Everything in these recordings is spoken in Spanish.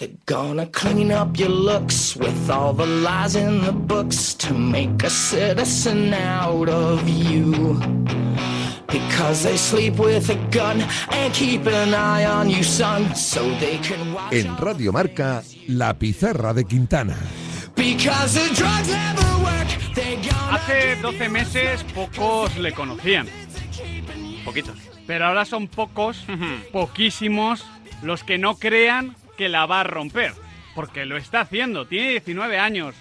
They're gonna clean up your looks with all the lies in the books to make a citizen out of you. Because they sleep with a gun and keep an eye on you, son, so they can watch En Radio Marca, La Pizarra de Quintana. Because the drugs never work, they gonna Hace 12 meses pocos le conocían. Poquitos. Pero ahora son pocos, poquísimos, los que no crean que la va a romper. Porque lo está haciendo, tiene 19 años.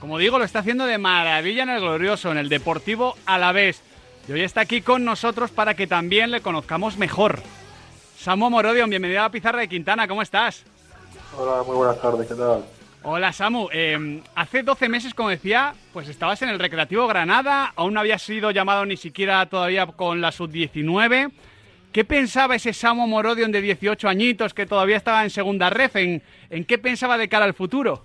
Como digo, lo está haciendo de maravilla en el Glorioso, en el Deportivo a la vez. Y hoy está aquí con nosotros para que también le conozcamos mejor. Samu Morodion, bienvenido a la Pizarra de Quintana, ¿cómo estás? Hola, muy buenas tardes, ¿qué tal? Hola Samu, Eh, hace 12 meses, como decía, pues estabas en el Recreativo Granada, aún no habías sido llamado ni siquiera todavía con la sub-19. ¿Qué pensaba ese Samu Morodion de 18 añitos que todavía estaba en segunda ref? ¿En, en qué pensaba de cara al futuro?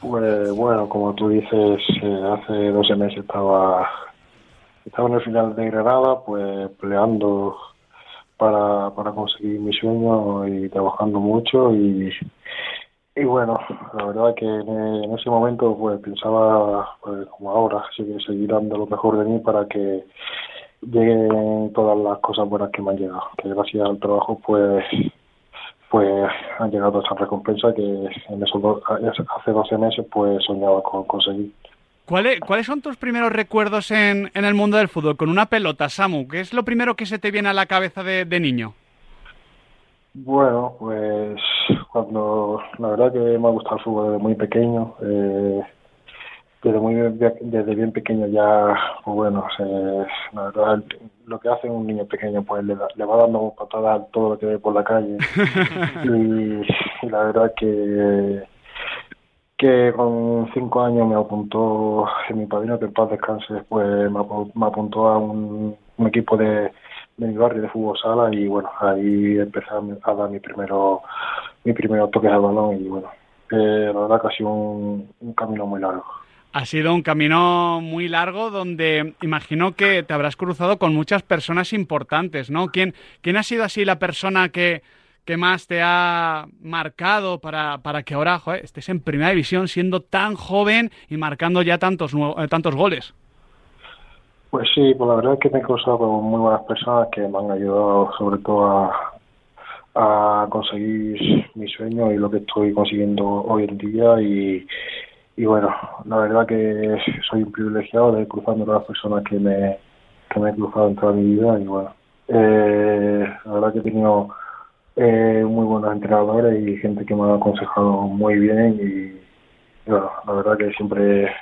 Pues bueno, como tú dices, eh, hace 12 meses estaba, estaba en el final de Granada, pues peleando para, para conseguir mi sueño y trabajando mucho y, y bueno, la verdad que en, ese momento pues pensaba, pues como ahora, que seguir dando lo mejor de mí para que lleguen todas las cosas buenas que me han llegado, que gracias al trabajo pues pues han llegado esas recompensas que en esos do- hace 12 meses pues soñaba con conseguir. ¿Cuáles, cuáles son tus primeros recuerdos en, en el mundo del fútbol con una pelota, Samu? ¿Qué es lo primero que se te viene a la cabeza de, de niño? Bueno, pues cuando la verdad que me ha gustado el fútbol desde muy pequeño, eh, desde muy bien- desde bien pequeño ya, pues bueno, se- la verdad lo que hace un niño pequeño pues le, da- le va dando patadas a todo lo que ve por la calle. Y, y la verdad que que con cinco años me apuntó mi padrino que en paz descanse pues me, apu- me apuntó a un, un equipo de, de mi barrio de fútbol sala y bueno ahí empecé a, a dar mi primero mi primeros toques al balón y bueno eh, la verdad que ha sido un, un camino muy largo Ha sido un camino muy largo donde imagino que te habrás cruzado con muchas personas importantes, ¿no? ¿Quién, quién ha sido así la persona que, más te ha marcado para, que ahora estés en primera división siendo tan joven y marcando ya tantos, eh, tantos goles? Pues sí, pues la verdad es que me he cruzado con muy buenas personas que me han ayudado sobre todo a, a conseguir mi sueño y lo que estoy consiguiendo hoy en día y, y bueno, la verdad que soy un privilegiado de cruzarme con las personas que me, que me he cruzado en toda mi vida y bueno, eh, la verdad que he tenido eh, muy buenos entrenadores y gente que me ha aconsejado muy bien y, bueno, la verdad que siempre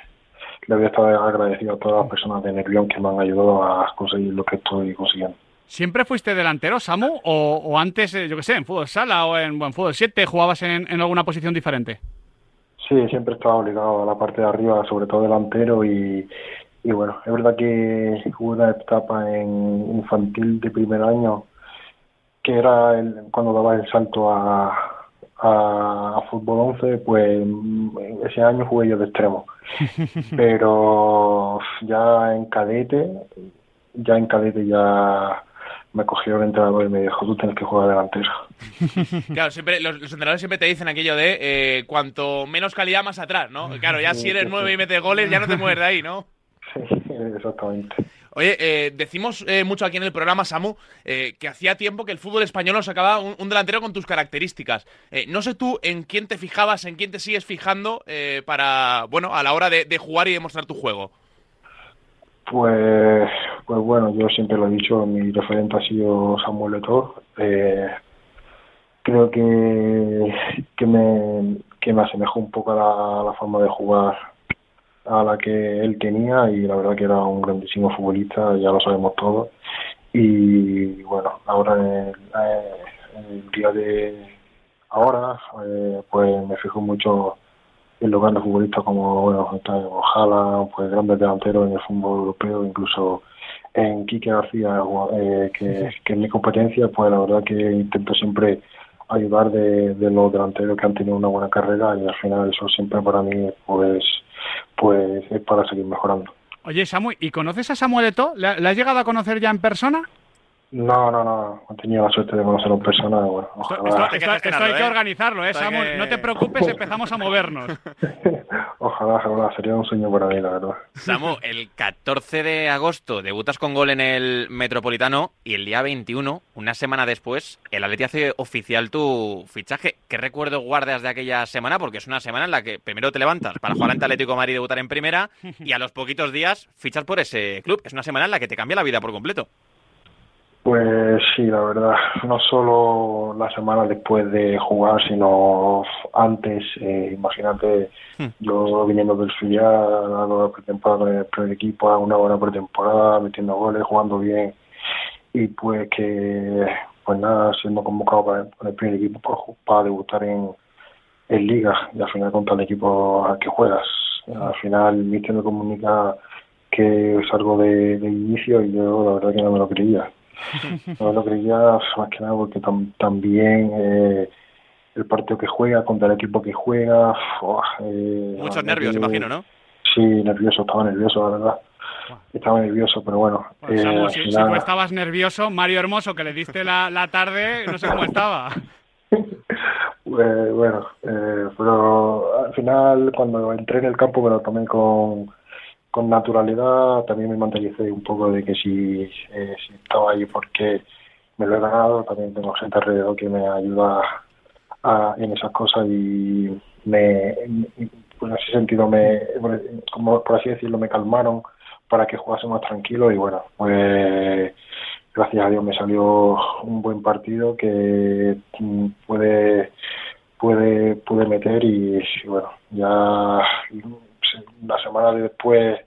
le voy a estar agradecido a todas las personas de Nervión que me han ayudado a conseguir lo que estoy consiguiendo. ¿Siempre fuiste delantero, Samu? ¿O, o antes, eh, yo qué sé, en fútbol sala o en, fútbol 7 jugabas en, en alguna posición diferente? Sí, siempre estaba obligado a la parte de arriba, sobre todo delantero y, y bueno, es verdad que hubo una etapa en infantil de primer año que era el- cuando daba el salto a, a, a fútbol 11, pues mm, ese año jugué yo de extremo. Pero ya en cadete, ya en cadete ya me cogió el entrenador y me dijo, tú tienes que jugar delantero. Claro, siempre, los, los entrenadores siempre te dicen aquello de eh, cuanto menos calidad más atrás, ¿no? Claro, ya si eres nueve y metes goles, ya no te mueves de ahí, ¿no? Sí, exactamente. Oye, eh, decimos eh, mucho aquí en el programa, Samu, eh, que hacía tiempo que el fútbol español nos sacaba un, un delantero con tus características. No sé tú en quién te fijabas, en quién te sigues fijando para, bueno, a la hora de, de jugar y demostrar tu juego. Pues, pues bueno, yo siempre lo he dicho, mi referente ha sido Samuel Eto'o. Eh, creo que, que, me, que me asemejó un poco a la, la forma de jugar a la que él tenía y la verdad que era un grandísimo futbolista, ya lo sabemos todos. Y bueno, ahora en el, día de ahora, eh, pues me fijo mucho en los grandes futbolistas como bueno Ojalá, pues grandes delanteros en el fútbol europeo, incluso en Quique García, eh, que, que es mi competencia, pues la verdad que intento siempre ayudar de, de los delanteros que han tenido una buena carrera y al final eso siempre para mí pues pues es para seguir mejorando. Oye, Samu, ¿y conoces a Samuel Eto'o? ¿Le, le has llegado a conocer ya en persona? No, no, no. He tenido la suerte de conocerlo en persona. Bueno, Esto, ojalá, esto- hay que esto- esto hay gestionarlo, que ¿eh? organizarlo, ¿eh, Samu? que- No te preocupes, empezamos a movernos. ojalá, ojalá. Sería un sueño para mí, la verdad. Samu, el 14 de agosto debutas con gol en el Metropolitano y el día 21, una semana después, el Atleti hace oficial tu fichaje. ¿Qué recuerdo guardas de aquella semana? Porque es una semana en la que primero te levantas para jugar ante Atlético de Madrid y debutar en primera y a los poquitos días fichas por ese club. Es una semana en la que te cambia la vida por completo. Pues sí, la verdad, no solo la semana después de jugar, sino antes, eh, imagínate, Hmm. yo viniendo del filial, dando la pretemporada con el primer equipo, hago una buena pretemporada, metiendo goles, jugando bien, y pues que, pues nada, siendo convocado para, para el primer equipo para debutar en, en Liga, y al final contra el equipo al que juegas. Al final el míster me comunica que salgo de, de inicio y yo la verdad que no me lo creía. No lo creía más que nada porque tam- también eh, el partido que juega contra el equipo que juega. eh, Muchos nervios, que- imagino, ¿no? Sí, nervioso, estaba nervioso, la verdad. Estaba nervioso, pero bueno. Bueno, eh, Samu, al si, tú estabas nervioso, Mario Hermoso, que le diste la, la tarde, no sé cómo estaba. Eh, bueno, eh, pero al final cuando entré en el campo me lo tomé con, con naturalidad, también me mentalicé un poco de que si, eh, si estaba ahí porque me lo he ganado, también tengo gente alrededor que me ayuda a- en esas cosas y me, pues en ese sentido me, como por así decirlo, me calmaron para que jugase más tranquilo y bueno, pues gracias a Dios me salió un buen partido que mm, puede puede pude meter y bueno ya la semana después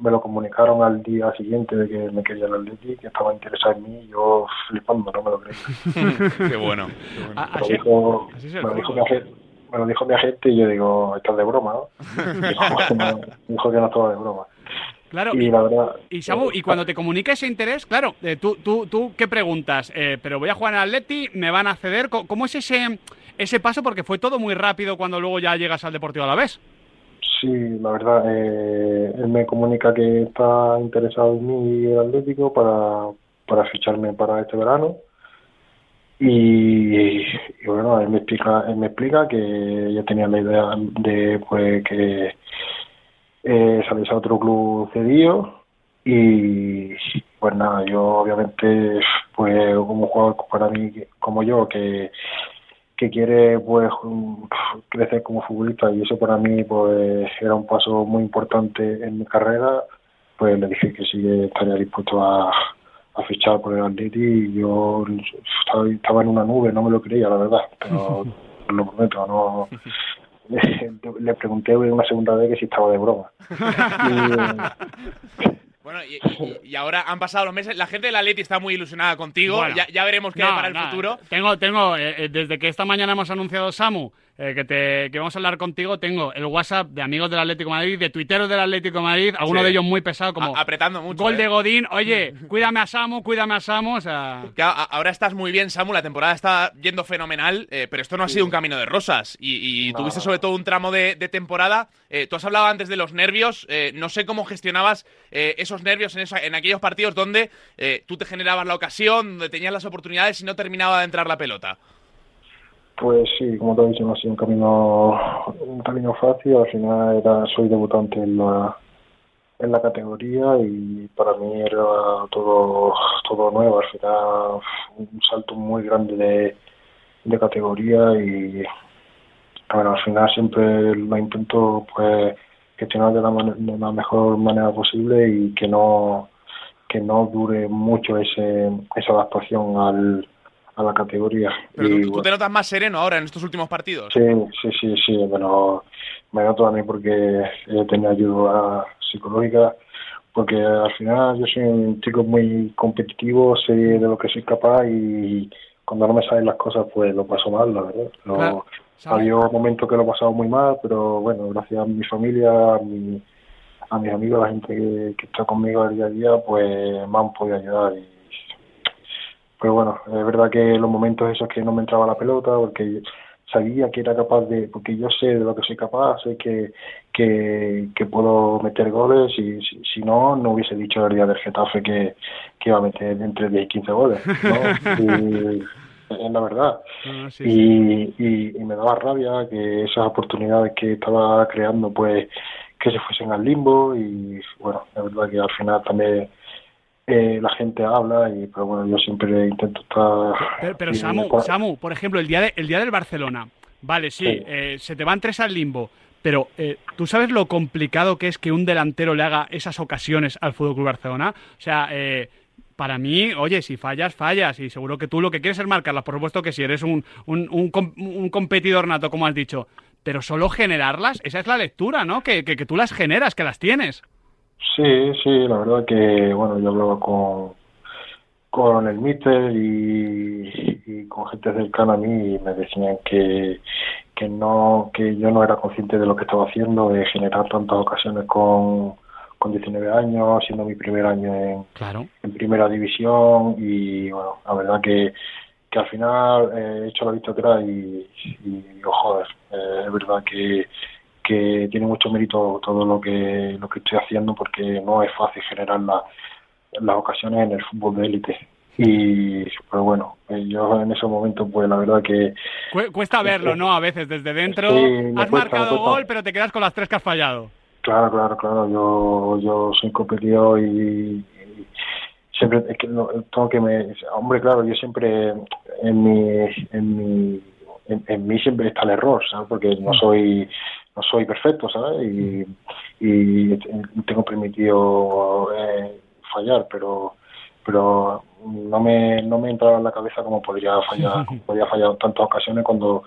me lo comunicaron al día siguiente de que me quería el Atleti que estaba interesado en mí y yo flipando no me lo creí Qué bueno. Me lo así- dijo, me lo mi agente, me lo dijo mi agente y yo digo estás de broma ¿no? dijo, que no, dijo que no estaba de broma Claro, y la verdad Y Samu, y cuando te comunica ese interés, claro, eh, tú, tú, tú, ¿qué preguntas? Eh, pero voy a jugar en Atleti, me van a ceder. ¿Cómo es ese, ese paso? Porque fue todo muy rápido cuando luego ya llegas al Deportivo a la vez. Sí, la verdad, eh, él me comunica que está interesado en mí y el Atlético para, para ficharme para este verano. Y, y bueno, él me explica, él me explica que ya tenía la idea de pues que eh, saliese a otro club cedido y pues nada, yo obviamente pues como jugador para mí como yo que que quiere pues crecer como futbolista y eso para mí pues era un paso muy importante en mi carrera pues le dije que sí que estaría dispuesto a, a fichar por el Atleti y yo estaba, estaba en una nube no me lo creía la verdad pero lo prometo no le pregunté una segunda vez que si estaba de broma. Y, Bueno, y, y- y ahora han pasado los meses. La gente del Atleti está muy ilusionada contigo. Bueno. ya, ya veremos qué No, hay para el no, futuro. Tengo, tengo eh, eh, desde que esta mañana hemos anunciado Samu eh, que, te, que vamos a hablar contigo, tengo el WhatsApp de amigos del Atlético de Madrid, de tuiteros del Atlético de Madrid, algunos Sí. de ellos muy pesados, como A- apretando mucho. gol ¿eh? de Godín, oye, cuídame a Samu, cuídame a Samu, o sea... Que a- a- ahora estás muy bien, Samu. La temporada está yendo fenomenal, eh, pero esto no ha sido un camino de rosas. Y, y No. tuviste sobre todo un tramo de, de temporada. Eh, tú has hablado antes de los nervios. eh, no sé cómo gestionabas eh, esos nervios en, esa- en aquellos partidos donde eh, tú te generabas la ocasión, donde tenías las oportunidades y no terminaba de entrar la pelota. Pues sí, como te he dicho, no ha sido un camino, un camino fácil. Al final era, soy debutante en la, en la categoría y para mí era todo, todo nuevo. Al final un salto muy grande de, de categoría y bueno, al final siempre lo intento pues gestionar de la, de la mejor manera posible y que no que no dure mucho ese, esa adaptación al, a la categoría. Pero Y, tú, tú bueno, te notas más sereno ahora en estos últimos partidos. Sí, sí, sí, sí, pero me noto a mí porque he tenido ayuda psicológica, porque al final yo soy un chico muy competitivo, sé de lo que soy capaz y cuando no me salen las cosas pues lo paso mal, la verdad. Lo- Claro, ha habido momentos que lo he pasado muy mal, pero bueno, gracias a mi familia, a, mi, a mis amigos, a la gente que, que está conmigo al día a día, pues me han podido ayudar y pero bueno, es verdad que los momentos esos que no me entraba la pelota, porque sabía que era capaz de, porque yo sé de lo que soy capaz, sé que, que, que puedo meter goles y si, no, no hubiese dicho el día del Getafe que, que iba a meter entre 10 y 15 goles, ¿no? es la verdad. Ah, y, y, me daba rabia que esas oportunidades que estaba creando, pues, que se fuesen al limbo y, bueno, la verdad que al final también eh, la gente habla y pero bueno yo siempre intento estar pero, Samu, Samu por ejemplo el día de, el día del Barcelona vale sí, Eh, se te van tres al limbo pero eh, tú sabes lo complicado que es que un delantero le haga esas ocasiones al Fútbol Club Barcelona o sea eh, para mí, oye, si fallas, fallas. Y seguro que tú lo que quieres es marcarlas. Por supuesto que si eres un, un, un, competidor nato, como has dicho. Pero solo generarlas, esa es la lectura, ¿no? Que, que, tú las generas, que las tienes. Sí, sí, la verdad que, bueno, yo hablaba con, con el míster y, con gente cercana a mí y me decían que, que no que yo no era consciente de lo que estaba haciendo, de generar tantas ocasiones con con 19 años, siendo mi primer año en, en primera división y bueno, la verdad que, que al final eh, he hecho la vista atrás y, digo, joder, eh, es verdad que, que tiene mucho mérito todo lo que, lo que estoy haciendo porque no es fácil generar las ocasiones en el fútbol de élite. Y, pero bueno, eh, yo en ese momento, pues la verdad que. Cuesta verlo, ¿no? A veces desde dentro. has marcado gol, pero te quedas con las tres que has fallado. Claro, claro, claro. Yo, yo soy competidor y, siempre es que no, tengo que me. Hombre, claro, yo siempre en mi. En mi en, mí siempre está el error, ¿sabes? Porque no mm. soy no soy perfecto, ¿sabes? Y, y tengo permitido eh, fallar, pero pero no me no me entraba en la cabeza como podría fallar podría fallar en tantas ocasiones cuando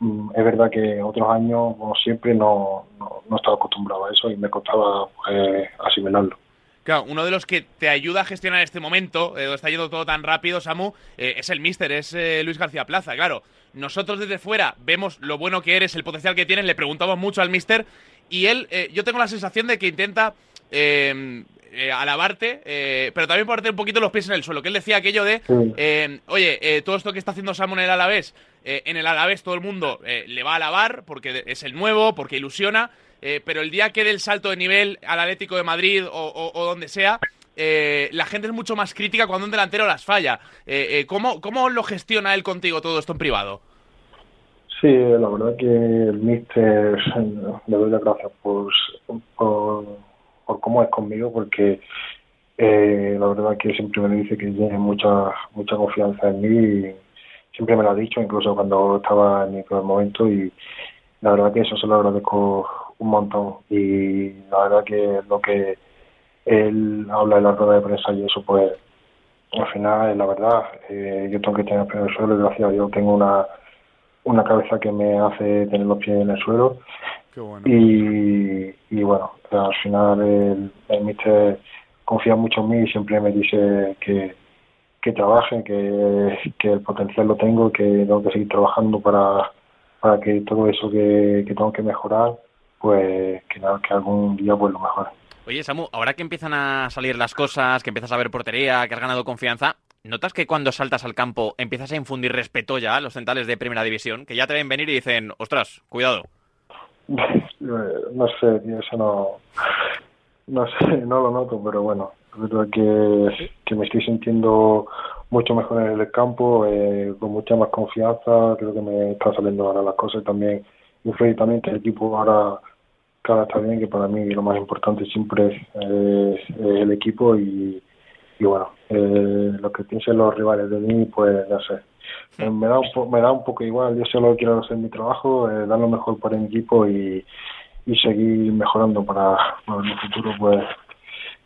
Mm, es verdad que otros años, como siempre, no, no, estaba acostumbrado a eso y me costaba pues, asimilarlo. Claro, uno de los que te ayuda a gestionar este momento, eh, está yendo todo tan rápido, Samu, eh, es el míster, es eh, Luis García Plaza. Claro, nosotros desde fuera vemos lo bueno que eres, el potencial que tienes, le preguntamos mucho al míster y él, yo tengo la sensación de que intenta eh, alabarte, eh, pero también ponerte un poquito los pies en el suelo. Que él decía aquello de, eh, oye, todo esto que está haciendo Samu en el Alavés, en el Alavés todo el mundo le va a alabar porque es el nuevo, porque ilusiona, pero el día que dé el salto de nivel al Atlético de Madrid o, donde sea, la gente es mucho más crítica cuando un delantero las falla. ¿cómo, ¿Cómo lo gestiona él contigo todo esto en privado? Sí, la verdad que el míster le doy las gracias por por cómo es conmigo, porque eh, la verdad que siempre me dice que tiene mucha mucha confianza en mí y siempre me lo ha dicho, incluso cuando estaba en mi primer momento y la verdad que eso se lo agradezco un montón y la verdad que lo que él habla en la rueda de prensa y eso pues al final la verdad. Eh, yo tengo que tener pies en el suelo gracias a Dios. Tengo una una cabeza que me hace tener los pies en el suelo. Y, y bueno, al final el, el mister confía mucho en mí y siempre me dice que, que trabaje, que, que el potencial lo tengo, que tengo que seguir trabajando para, para que todo eso que, que tengo que mejorar, pues que, que algún día pues lo mejore. Oye, Samu, ahora que empiezan a salir las cosas, que empiezas a ver portería, que has ganado confianza, ¿notas que cuando saltas al campo empiezas a infundir respeto ya a los centrales de primera división? Que ya te ven venir y dicen, ostras, cuidado. no sé, eso no, no sé, no lo noto, pero bueno, verdad que, que me estoy sintiendo mucho mejor en el campo, eh, con mucha más confianza, creo que me están saliendo ahora las cosas también, influye también que el equipo ahora cada está bien, que para mí lo más importante siempre es, el equipo y, bueno, eh, lo que piensen los rivales de mí, pues no sé, me da un me da un poco igual yo solo quiero hacer mi trabajo eh, dar lo mejor para mi equipo y, y seguir mejorando para, para el futuro pues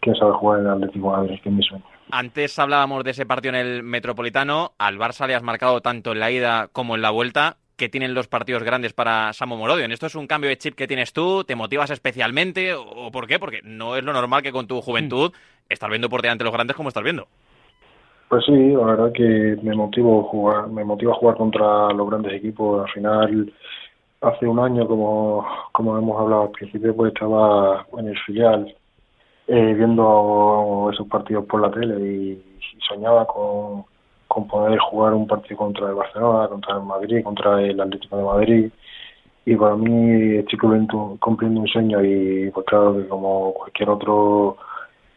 quién sabe jugar en el Atlético Madrid que es mi sueño. Antes hablábamos de ese partido en el Metropolitano. Al Barça le has marcado tanto en la ida como en la vuelta que tienen los partidos grandes para Samo Morodio. ¿Esto es un cambio de chip que tienes tú? ¿Te motivas especialmente? ¿O por qué? Porque no es lo normal que con tu juventud mm. estás viendo por delante los grandes como estás viendo. Pues sí, la verdad que me motivo jugar, me motiva jugar contra los grandes equipos. Al final, hace un año, como, como hemos hablado al principio, pues estaba en el filial eh, viendo esos partidos por la tele y, soñaba con, con poder jugar un partido contra el Barcelona, contra el Madrid, contra el Atlético de Madrid. Y para mí estoy cumpliendo, cumpliendo un sueño y pues claro que como cualquier otro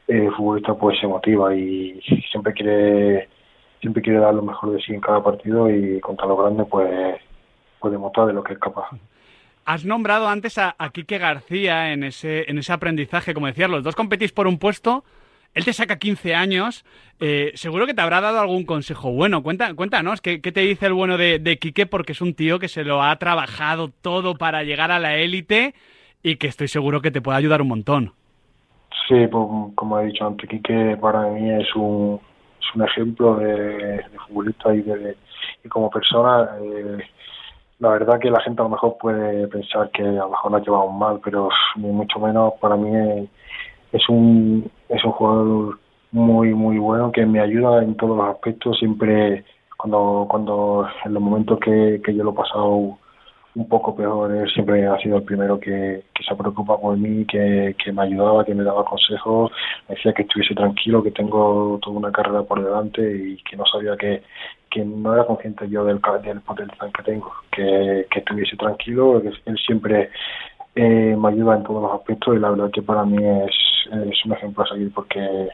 eh, futbolista pues se motiva y siempre quiere siempre quiere dar lo mejor de sí en cada partido y contra lo grande pues puede demostrar de lo que es capaz. Has nombrado antes a, a Quique García en ese, en ese aprendizaje, como decías, los dos competís por un puesto, él te saca 15 años, eh, seguro que te habrá dado algún consejo bueno. Cuenta, cuéntanos, ¿qué, ¿qué, te dice el bueno de, Quique? Porque es un tío que se lo ha trabajado todo para llegar a la élite y que estoy seguro que te puede ayudar un montón. Sí, pues, como he dicho antes, Quique para mí es un, es un ejemplo de, futbolista y, de, como persona. Eh, la verdad que la gente a lo mejor puede pensar que a lo mejor la llevado mal, pero ni mucho menos para mí es un es un jugador muy muy bueno que me ayuda en todos los aspectos. Siempre cuando cuando en los momentos que, que yo lo he pasado un poco peor él siempre ha sido el primero que, que se preocupa por mí que, que me ayudaba que me daba consejos. Me decía que estuviese tranquilo que tengo toda una carrera por delante y que no sabía que, que no era consciente yo del, del potencial que tengo que, que estuviese tranquilo que él siempre eh, me ayuda en todos los aspectos y la verdad que para mí es, es un ejemplo a seguir porque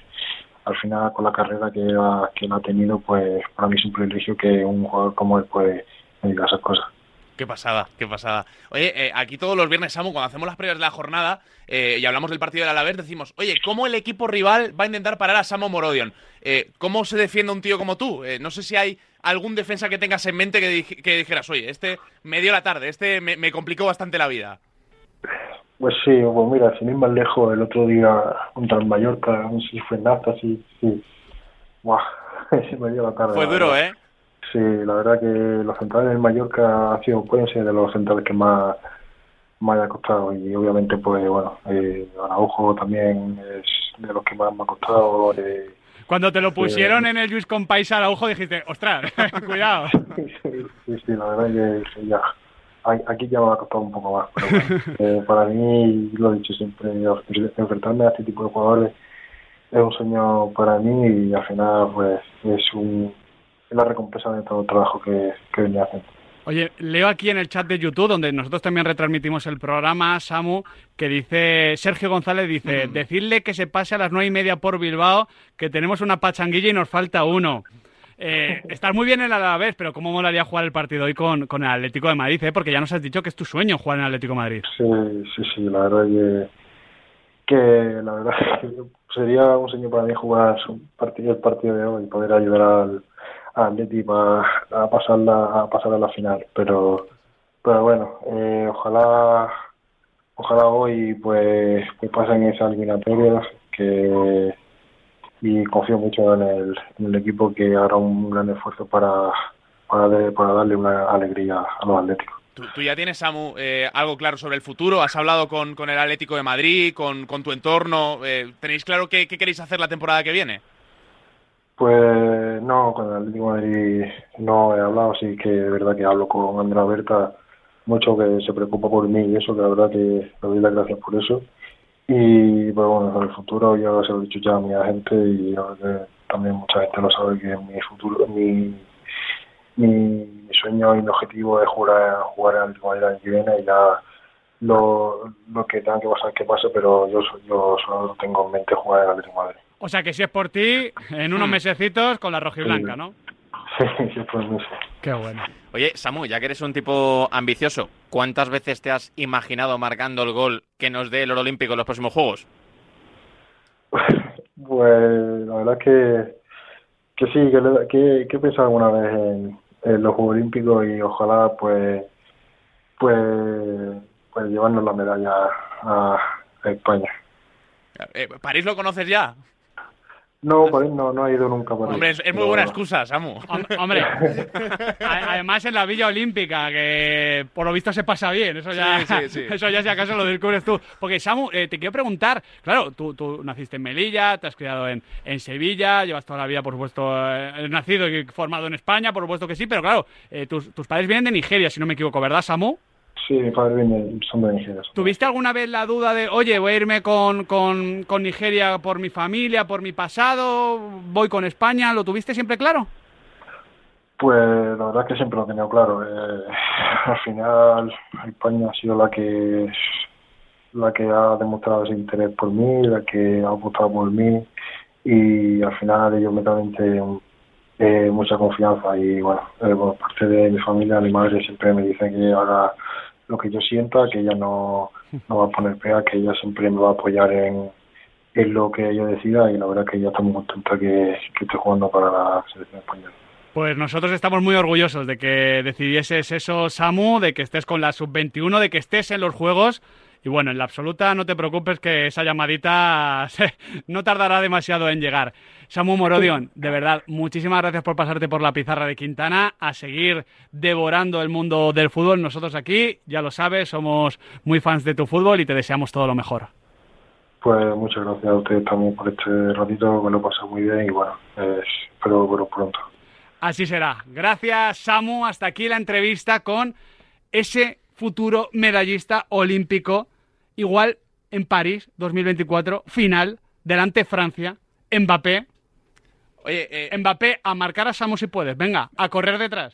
al final con la carrera que, ha, que él ha tenido pues para mí es un privilegio que un jugador como él puede me diga esas cosas. Qué pasada, qué pasada. Oye, eh, aquí todos los viernes, Samu, cuando hacemos las previas de la jornada eh, y hablamos del partido del Alavés, decimos, oye, ¿cómo el equipo rival va a intentar parar a Samu Morodion? Eh, ¿Cómo se defiende un tío como tú? no sé si hay algún defensa que tengas en mente que, dijeras, oye, este me dio la tarde, este me, complicó bastante la vida. Pues sí, pues mira, sin ir más lejos, el otro día contra el Mallorca, no sé si fue Nata, sí, sí. Buah, se me dio la tarde. Fue duro, ¿eh? Sí, la verdad que los centrales del Mallorca ha sido, pueden ser de los centrales que más me haya costado y obviamente pues bueno, eh, Araujo también es de los que más me ha costado. Eh, Cuando te lo pusieron eh, en el Luis Compaisa Araujo dijiste, ostras, cuidado. sí, sí, sí, la verdad que ya, aquí ya me ha costado un poco más, pero bueno, eh, para mí, lo he dicho siempre, enfrentarme a este tipo de jugadores es un sueño para mí y al final pues es un la recompensa de todo el trabajo que, que venía haciendo. Oye, leo aquí en el chat de YouTube, donde nosotros también retransmitimos el programa, Samu, que dice, Sergio González dice, mm. decirle que se pase a las nueve y media por Bilbao, que tenemos una pachanguilla y nos falta uno. Eh, estás muy bien en el Alavés, pero ¿cómo molaría jugar el partido hoy con, con el Atlético de Madrid? Eh? Porque ya nos has dicho que es tu sueño jugar en el Atlético de Madrid. Sí, sí, sí, la verdad que, que la verdad que sería un sueño para mí jugar el partido de hoy y poder ayudar al a Atleti a, a pasarla a pasar a la final pero pero bueno eh, ojalá ojalá hoy pues, pues pasen esas eliminatorias que y confío mucho en el, en el equipo que hará un gran esfuerzo para para, de, para darle una alegría a los atléticos Tú, tú, ya tienes, Samu, eh, algo claro sobre el futuro. Has hablado con, con el Atlético de Madrid, con, con tu entorno. Eh, ¿Tenéis claro qué, qué, queréis hacer la temporada que viene? Pues no, con el Atlético de Madrid no he hablado, sí que es verdad que hablo con Andrea Berta mucho que se preocupa por mí y eso, que la verdad que le doy las gracias por eso. Y pues bueno, en el futuro yo se lo he dicho ya a mi agente y también mucha gente lo sabe que mi futuro, mi, mi sueño y mi objetivo es jugar, jugar de Madrid que viene y ya lo, lo que tenga que pasar que pase, pero yo, yo solo tengo en mente jugar en Atlético Madrid. O sea que si es por ti, en unos mesecitos con la rojiblanca, ¿no? Sí, sí, pues no sé. Qué bueno. Oye, Samu, ya que eres un tipo ambicioso, ¿cuántas veces te has imaginado marcando el gol que nos dé el oro olímpico en los próximos Juegos? Pues la verdad que, que sí, que, que, que he pensado alguna vez en, en, los Juegos Olímpicos y ojalá pues pues, pues llevarnos la medalla a, a España. Eh, ¿París lo conoces ya? No, por ahí no, no he ido nunca. Por Hombre, es, es, muy buena excusa, Samu. Hombre, además en la Villa Olímpica, que por lo visto se pasa bien, eso ya, sí, sí, sí. Eso ya si acaso lo descubres tú. Porque, Samu, eh, te quiero preguntar, claro, tú, tú, naciste en Melilla, te has criado en, en Sevilla, llevas toda la vida, por supuesto, eh, nacido y formado en España, por supuesto que sí, pero claro, eh, tus, tus padres vienen de Nigeria, si no me equivoco, ¿verdad, Samu? Sí, mi padre viene, son de Nigeria. ¿Tuviste alguna vez la duda de, oye, voy a irme con, con, con, Nigeria por mi familia, por mi pasado, voy con España? ¿Lo tuviste siempre claro? Pues la verdad es que siempre lo he tenido claro. Eh, al final España ha sido la que la que ha demostrado ese interés por mí, la que ha apostado por mí y al final ellos me transmiten eh, mucha confianza y bueno, eh, por parte de mi familia, mi madre siempre me dice que haga lo que yo sienta, que ella no, no va a poner pega, que ella siempre me va a apoyar en, en lo que yo decida y la verdad que ella está muy contenta que, que esté jugando para la selección española. Pues nosotros estamos muy orgullosos de que decidieses eso, Samu, de que estés con la sub-21, de que estés en los Juegos. Y bueno, en la absoluta no te preocupes que esa llamadita no tardará demasiado en llegar. Samu Morodion, de verdad, muchísimas gracias por pasarte por la pizarra de Quintana, a seguir devorando el mundo del fútbol. Nosotros aquí, ya lo sabes, somos muy fans de tu fútbol y te deseamos todo lo mejor. Pues muchas gracias a ustedes también por este ratito, me lo he muy bien y bueno, espero verlo pronto. Así será. Gracias, Samu. Hasta aquí la entrevista con ese futuro medallista olímpico. Igual en París 2024, final, delante Francia, Mbappé. Oye, eh... Mbappé, a marcar a Samu si puedes. Venga, a correr detrás.